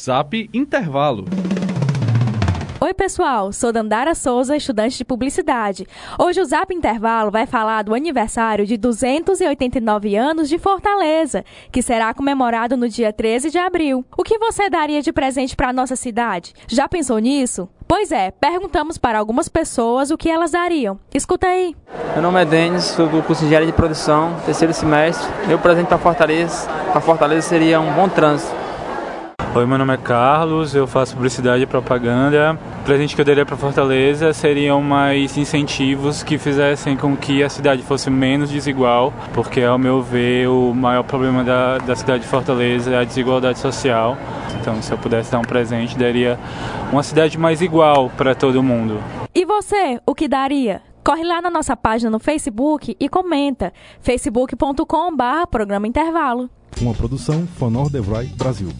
Zap Intervalo. Oi, pessoal. Sou Dandara Souza, estudante de publicidade. Hoje o Zap Intervalo vai falar do aniversário de 289 anos de Fortaleza, que será comemorado no dia 13 de abril. O que você daria de presente para nossa cidade? Já pensou nisso? Pois é, perguntamos para algumas pessoas o que elas dariam. Escuta aí. Meu nome é Denis, sou do curso de Engenharia de Produção, terceiro semestre. Meu presente para Fortaleza, para Fortaleza seria um bom trânsito Oi, meu nome é Carlos, eu faço publicidade e propaganda. O presente que eu daria para Fortaleza seriam mais incentivos que fizessem com que a cidade fosse menos desigual, porque, ao meu ver, o maior problema da, da cidade de Fortaleza é a desigualdade social. Então, se eu pudesse dar um presente, daria uma cidade mais igual para todo mundo. E você, o que daria? Corre lá na nossa página no Facebook e comenta facebook.com/programa intervalo. Uma produção Fanor Devrai Brasil.